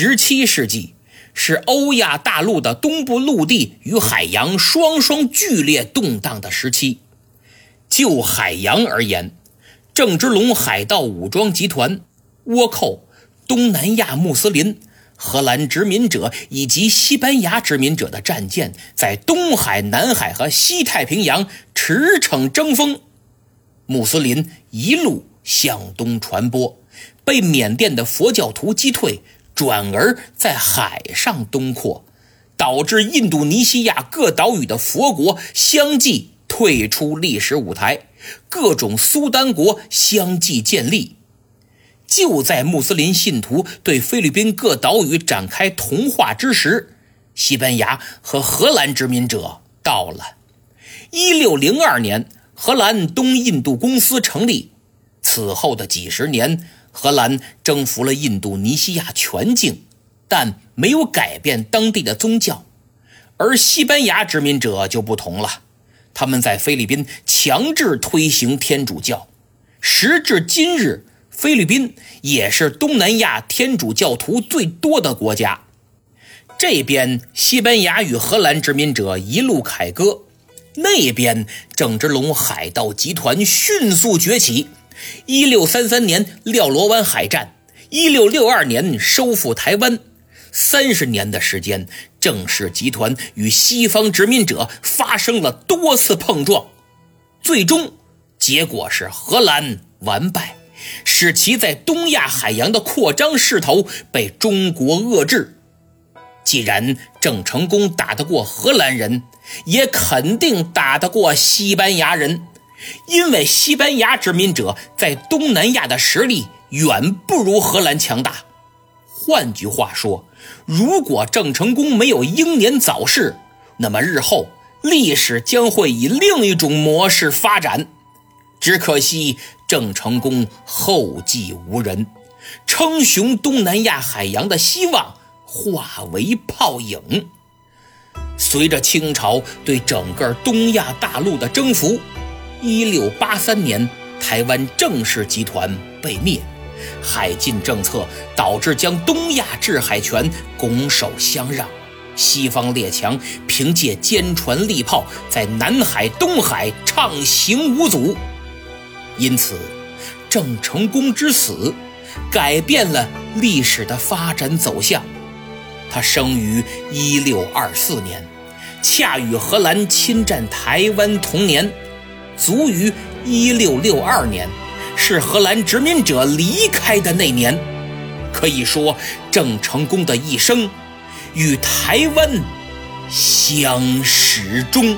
十七世纪是欧亚大陆的东部陆地与海洋双双剧烈动荡的时期。就海洋而言，郑芝龙海盗武装集团倭寇、东南亚穆斯林、荷兰殖民者以及西班牙殖民者的战舰，在东海、南海和西太平洋驰骋争锋。穆斯林一路向东传播，被缅甸的佛教徒击退。转而在海上东扩，导致印度尼西亚各岛屿的佛国相继退出历史舞台，各种苏丹国相继建立。就在穆斯林信徒对菲律宾各岛屿展开同化之时，西班牙和荷兰殖民者到了。一六零二年，荷兰东印度公司成立，此后的几十年。荷兰征服了印度尼西亚全境，但没有改变当地的宗教，而西班牙殖民者就不同了，他们在菲律宾强制推行天主教，时至今日，菲律宾也是东南亚天主教徒最多的国家。这边西班牙与荷兰殖民者一路凯歌，那边郑芝龙海盗集团迅速崛起。一六三三年廖罗湾海战，一六六二年收复台湾，三十年的时间，郑氏集团与西方殖民者发生了多次碰撞，最终结果是荷兰完败，使其在东亚海洋的扩张势头被中国遏制。既然郑成功打得过荷兰人，也肯定打得过西班牙人。因为西班牙殖民者在东南亚的实力远不如荷兰强大。换句话说，如果郑成功没有英年早逝，那么日后历史将会以另一种模式发展。只可惜郑成功后继无人，称雄东南亚海洋的希望化为泡影。随着清朝对整个东亚大陆的征服。一六八三年，台湾郑氏集团被灭，海禁政策导致将东亚制海权拱手相让，西方列强凭借坚船利炮在南海、东海畅行无阻。因此，郑成功之死改变了历史的发展走向。他生于一六二四年，恰与荷兰侵占台湾同年。卒于一六六二年，是荷兰殖民者离开的那年。可以说，郑成功的一生与台湾相始终。